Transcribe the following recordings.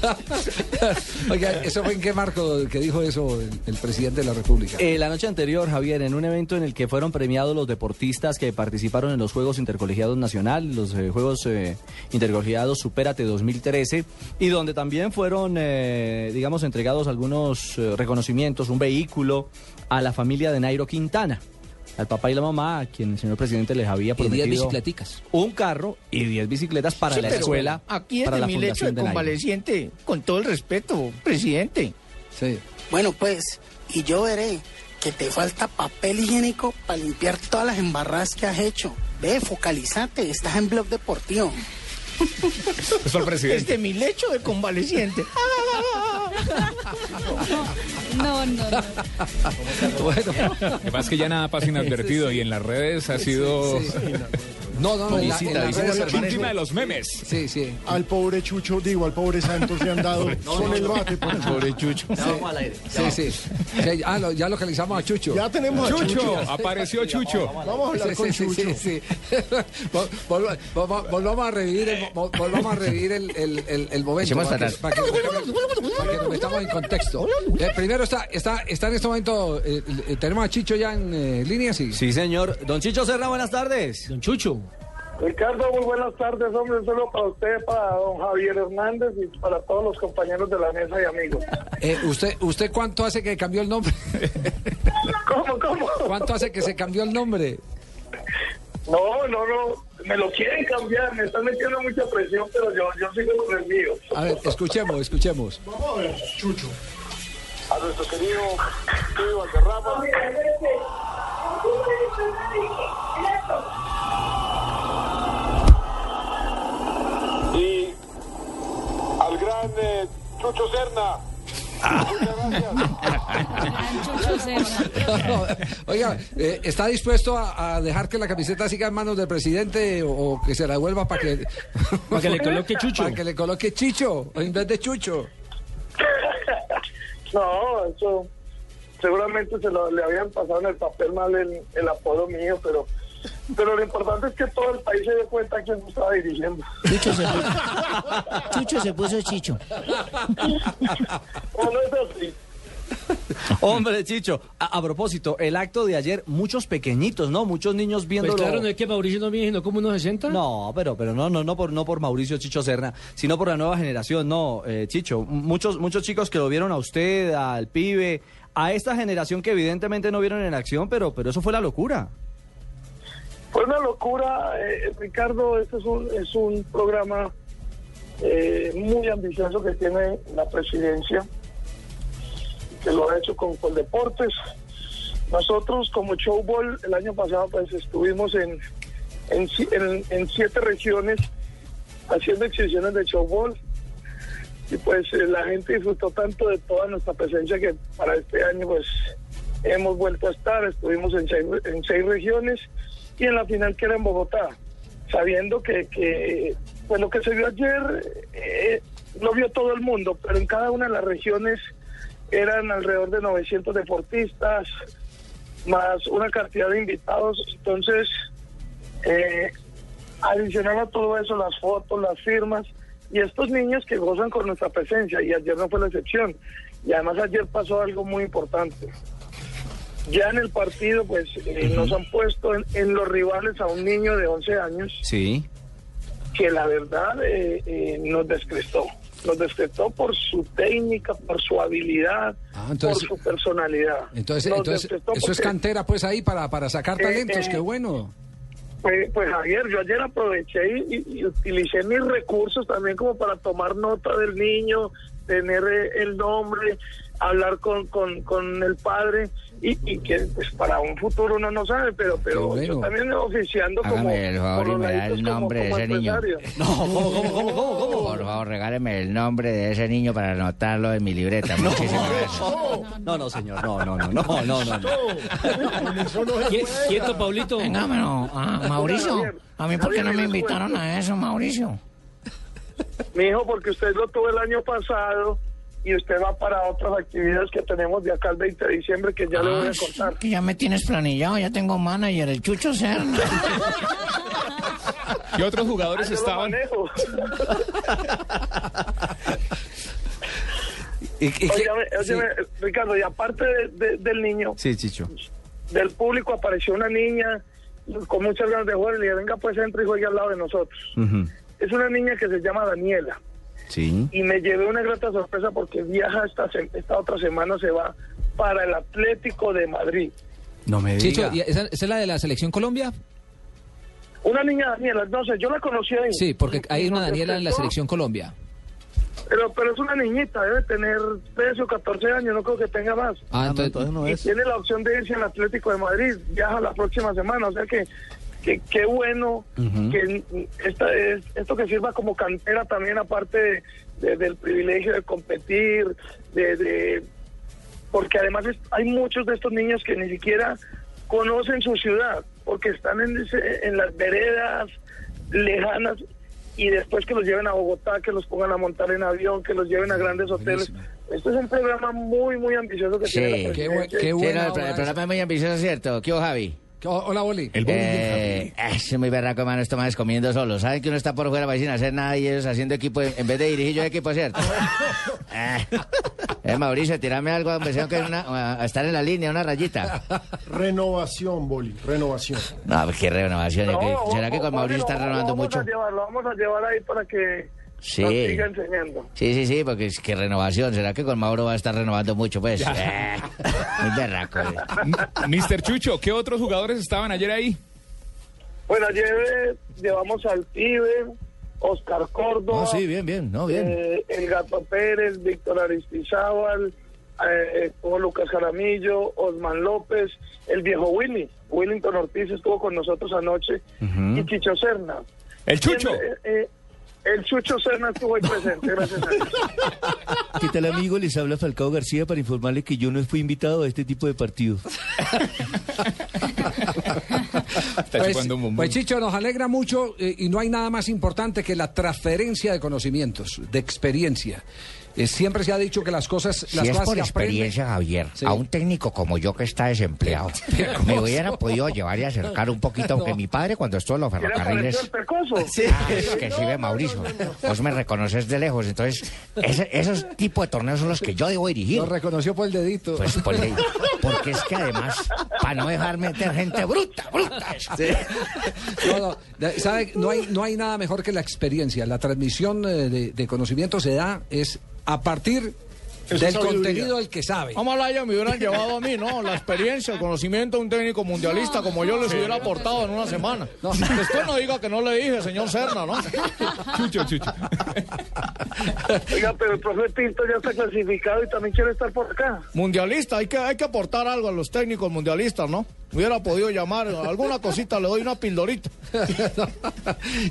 Oiga, ¿eso fue en qué marco que dijo eso el, presidente de la República? Eh, la noche anterior, Javier, en un evento en el que fueron premiados los deportistas que participaron en los Juegos Intercolegiados Nacional, los eh, Juegos eh, Intercolegiados Supérate 2013, y donde también fueron, digamos, entregados algunos reconocimientos, un vehículo a la familia de Nairo Quintana. Al papá y la mamá, a quien el señor presidente les había Y diez prometido bicicleticas. un carro y 10 bicicletas para Sí, la pero escuela, Aquí para desde la mi lecho de Nairo. convaleciente, con todo el respeto, presidente. Sí. Bueno, pues, y yo veré que te falta papel higiénico para limpiar todas las embarradas que has hecho. Ve, focalizate, estás en blog deportivo. Desde mi lecho de convaleciente. No, no, no. Bueno, Lo que pasa es que ya nada pasa inadvertido y en las redes ha sido no, no, no. visita, visita víctima de los memes. Sí, sí. Al pobre Chucho, digo, al pobre Santos le han dado con el bate. por. Pobre Chucho. Sí, sí. Sí, Ah, lo- ya localizamos a Chucho. Ya tenemos a Chucho. Chucho, apareció Chucho. Vamos a hablar Sí, con sí, sí, Chucho. sí, sí. Vol- vol- vol- Volvamos a revivir volvamos a revivir el, el, el, el momento para que, para para que- para que nos metamos en contexto. Eh, primero está, está, está en este momento, eh, eh, tenemos a Chicho ya en eh, línea, sí. Sí, señor. Don Chicho Serra, buenas tardes. Don Chucho. Ricardo, muy buenas tardes, hombre. Un saludo para usted, para don Javier Hernández y para todos los compañeros de la mesa y amigos. Eh, usted, ¿Usted cuánto hace que cambió el nombre? ¿Cómo, cómo? ¿Cuánto hace que se cambió el nombre? No, no, no. Me lo quieren cambiar. Me están metiendo mucha presión, pero yo, yo sigo con el mío. A ver, escuchemos, escuchemos. Vamos a ver, Chucho. A nuestro querido Steve Valderrama. Y al gran eh, Chucho Serna. Muchas gracias. Chucho Serna. Oiga, eh, ¿está dispuesto a, a dejar que la camiseta siga en manos del presidente o, o que se la devuelva para que, Para que le coloque Chucho. para que le coloque Chicho en vez de Chucho? No, eso seguramente se lo, le habían pasado en el papel mal el, el apodo mío, pero pero lo importante es que todo el país se dé cuenta quién me estaba dirigiendo. Chucho se puso, Chucho se puso chicho. ¿O no es así? Hombre, Chicho, a, a propósito, el acto de ayer, muchos pequeñitos, ¿no? Muchos niños viendo. Pues claro, no es que Mauricio no viene sino como unos 60. No, pero, pero no, no, no por, no por Mauricio Chicho Serna, sino por la nueva generación, no, eh, Chicho. Muchos, muchos chicos que lo vieron a usted, al pibe, a esta generación que evidentemente no vieron en acción, pero, pero eso fue la locura. Fue una locura, eh, Ricardo, este es un, es un programa eh, muy ambicioso que tiene la presidencia, que lo ha hecho con Coldeportes. Nosotros como Showball el año pasado pues estuvimos en, en- en siete regiones haciendo exhibiciones de Showball y pues eh, la gente disfrutó tanto de toda nuestra presencia que para este año pues hemos vuelto a estar, estuvimos en seis, en seis regiones y en la final que era en Bogotá, sabiendo que, que pues lo que se vio ayer eh, lo vio todo el mundo, pero en cada una de las regiones eran alrededor de 900 deportistas, más una cantidad de invitados, entonces eh, adicional a todo eso, las fotos, las firmas y estos niños que gozan con nuestra presencia y ayer no fue la excepción. Y además ayer pasó algo muy importante. Ya en el partido pues eh, nos han puesto en, en los rivales a un niño de 11 años Sí. que la verdad eh, eh, nos descrestó. Nos descrestó por su técnica, por su habilidad, Ah, entonces- por su personalidad. Entonces, Nos entonces eso es cantera pues ahí para, para sacar Eh, talentos, qué bueno. Pues, pues Javier, yo ayer aproveché y, y- y utilicé mis recursos también como para tomar nota del niño, tener eh, el nombre, hablar con, con, con el padre y, y que pues, para un futuro uno no sabe, pero pero bueno. yo también oficiando como, Hágame el favor por y los me da el como- nombre de como ese niño. No, ¿cómo, cómo, cómo, cómo, cómo? Por favor, regáleme el nombre de ese niño para anotarlo en mi libreta. Muchísimas gracias. No, no, señor, no, no, no, no, no, no, no. No. Quieto, Paulito. Venga, pero, ah, Mauricio, a mí por qué no me invitaron a eso, Mauricio. Mi hijo, porque usted lo tuvo el año pasado y usted va para otras actividades que tenemos de acá al 20 de diciembre que ya le voy a Ah, contar. Que ya me tienes planillado, ya tengo manager, el Chucho Serna. ¿Qué otros jugadores estaban? manejo. ¿Y, y sí. Ricardo, y aparte de- de- del niño, Sí, Chicho. del público apareció una niña con muchas ganas de jugar y le dije, venga pues entre y juegue al lado de nosotros. Ujú. Es una niña que se llama Daniela Sí. y me llevé una grata sorpresa porque viaja esta, se- esta otra semana, se va para el Atlético de Madrid. No me Chicho, diga. ¿y esa, esa es la de la selección Colombia? Una niña Daniela, no sé, yo la conocí ahí. Sí, porque hay una Daniela en la selección Colombia. Pero, pero es una niñita, debe tener 13 o 14 años, no creo que tenga más. Ah, entonces, entonces no y es. tiene la opción de irse al Atlético de Madrid, viaja la próxima semana, o sea que que qué bueno que esta es, esto que sirva como cantera también aparte de- de- del privilegio de competir, de, de- porque además es- hay muchos de estos niños que ni siquiera conocen su ciudad, porque están en, ese- en las veredas lejanas y después que los lleven a Bogotá, que los pongan a montar en avión, que los lleven a grandes hoteles. Esto es un programa muy, muy ambicioso que tiene Sí. la Qué, buen- presidencia. qué Sí, buena no, el, el programa es muy ambicioso, ¿cierto? ¿Qué hubo, Javi? Hola, Boli. El bowling de Eh, es muy berraco, hermano, esto más comiendo solo. Saben que uno está por fuera para sin hacer nada y ellos haciendo equipo en en vez de dirigir yo equipo, ¿cierto? Eh, eh, Mauricio, tirame algo, hombre, tengo que una- a estar en la línea, una rayita. Renovación, Boli, renovación. No, pues, qué renovación. ¿Será que con Mauricio está renovando vamos mucho? A llevar, lo vamos a llevar ahí para que Sí. nos siga enseñando. Sí, sí, sí, porque es que renovación. ¿Será que con Mauro va a estar renovando mucho? Pues, eh, muy berraco. eh. Mister Chucho, ¿qué otros jugadores estaban ayer ahí? Bueno, ayer eh, llevamos al Pibe, Oscar Córdoba, No, sí, bien, bien, no, bien. eh, el Gato Pérez, Víctor Aristizábal, eh, Lucas Jaramillo, Osman López, el viejo Willy, Willington Ortiz estuvo con nosotros anoche, y Chicho Serna. El Chucho. Eh, eh, el Chucho Serna estuvo ahí presente, gracias a Dios. ¿Qué tal amigo? Les habla Falcao García para informarle que yo no fui invitado a este tipo de partidos. Pues, chupando un bombón. pues, Chicho, nos alegra mucho eh, y no hay nada más importante que la transferencia de conocimientos, de experiencia. Eh, siempre se ha dicho que las cosas, Si las es cosas por experiencia, Javier, Sí. a un técnico como yo que está desempleado, me hubiera podido llevar y acercar un poquito, aunque mi padre cuando estuvo en los ¿Qué le ferrocarriles... el pecoso? Ah, es que sí ve Mauricio. Vos me reconoces de lejos. Entonces, ese- esos tipos de torneos son los que yo debo dirigir. Lo reconoció por el dedito. Pues por ley. Porque es que además, para no dejar meter gente bruta, bruta. No, no, ¿sabe? No hay, no hay nada mejor que la experiencia. La transmisión eh, de, de conocimiento se da es a partir Eso del contenido del que sabe. Ojalá ellos me hubieran llevado a mí, ¿no? La experiencia, el conocimiento de un técnico mundialista como yo les hubiera aportado en una semana. Después no diga que no le dije, señor Serna, ¿no? Chucho, Chucho. Oiga, pero el profe Pinto ya está clasificado y también quiere estar por acá. Mundialista, hay que, hay que aportar algo a los técnicos mundialistas, ¿no? Hubiera podido llamar, alguna cosita, le doy una pildorita.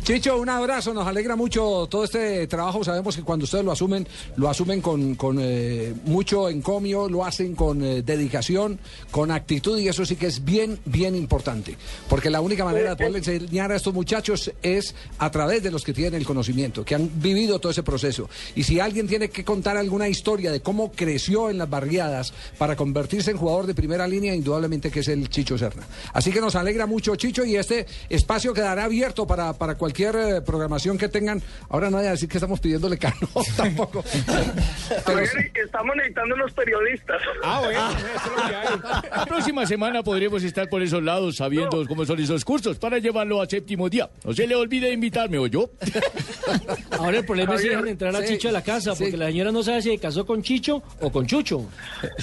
Chicho, un abrazo, nos alegra mucho todo este trabajo. Sabemos que cuando ustedes lo asumen, lo asumen con, con, eh, mucho encomio, lo hacen con eh, dedicación, con actitud y eso sí que es bien, bien importante. Porque la única manera de poderle enseñar a estos muchachos es a través de los que tienen el conocimiento, que han vivido todo ese proceso. Y si alguien tiene que contar alguna historia de cómo creció en las barriadas para convertirse en jugador de primera línea, indudablemente que es el Chicho Serna. Así que nos alegra mucho, Chicho, y este espacio quedará abierto para, para cualquier eh, programación que tengan. Ahora no voy a decir que estamos pidiéndole cano tampoco. Pero estamos necesitando unos periodistas. Ah, bueno, eso es lo que hay. La próxima semana podremos estar por esos lados sabiendo cómo son esos cursos para llevarlo a séptimo día. No se le olvide invitarme, ¿o yo? Ahora el problema es si dejan entrar a sí, Chicho a la casa, sí. porque la señora no sabe si se casó con Chicho o con Chucho.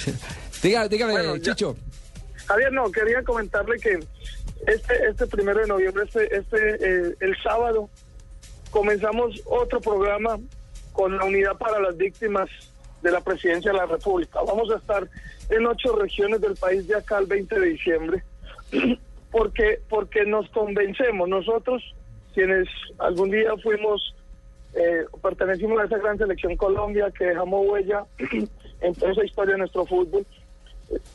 Diga- dígame, Bueno, ya- Chicho. Javier, no, quería comentarle que este, este primero de noviembre, este, este eh, el sábado, comenzamos otro programa con la unidad para las víctimas de la presidencia de la República. Vamos a estar en ocho regiones del país de acá al 20 de diciembre, porque, porque nos convencemos nosotros, quienes algún día fuimos, eh, pertenecimos a esa gran selección Colombia que dejamos huella en toda esa historia de nuestro fútbol,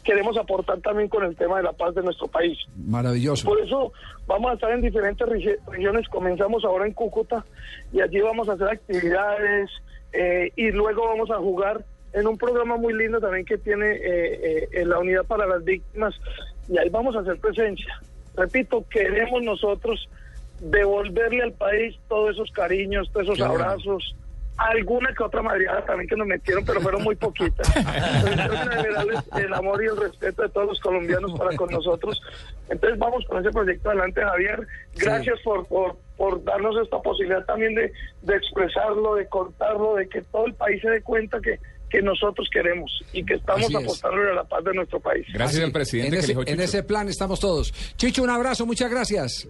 queremos aportar también con el tema de la paz de nuestro país. Maravilloso. Por eso vamos a estar en diferentes regi- regiones. Comenzamos ahora en Cúcuta y allí vamos a hacer actividades eh, y luego vamos a jugar en un programa muy lindo también que tiene eh, eh, en la Unidad para las Víctimas y ahí vamos a hacer presencia. Repito, queremos nosotros devolverle al país todos esos cariños, todos esos bueno. abrazos. Alguna que otra madreada también que nos metieron, pero fueron muy poquitas. El amor y el respeto de todos los colombianos para con nosotros. Entonces vamos con ese proyecto adelante, Javier. Gracias por, por, por darnos esta posibilidad también de, de expresarlo, de contarlo, de que todo el país se dé cuenta que, que nosotros queremos y que estamos es. apostando a la paz de nuestro país. Gracias Así, al presidente en que ese, eligió en Chicho. ese plan estamos todos. Chicho, un abrazo, muchas gracias.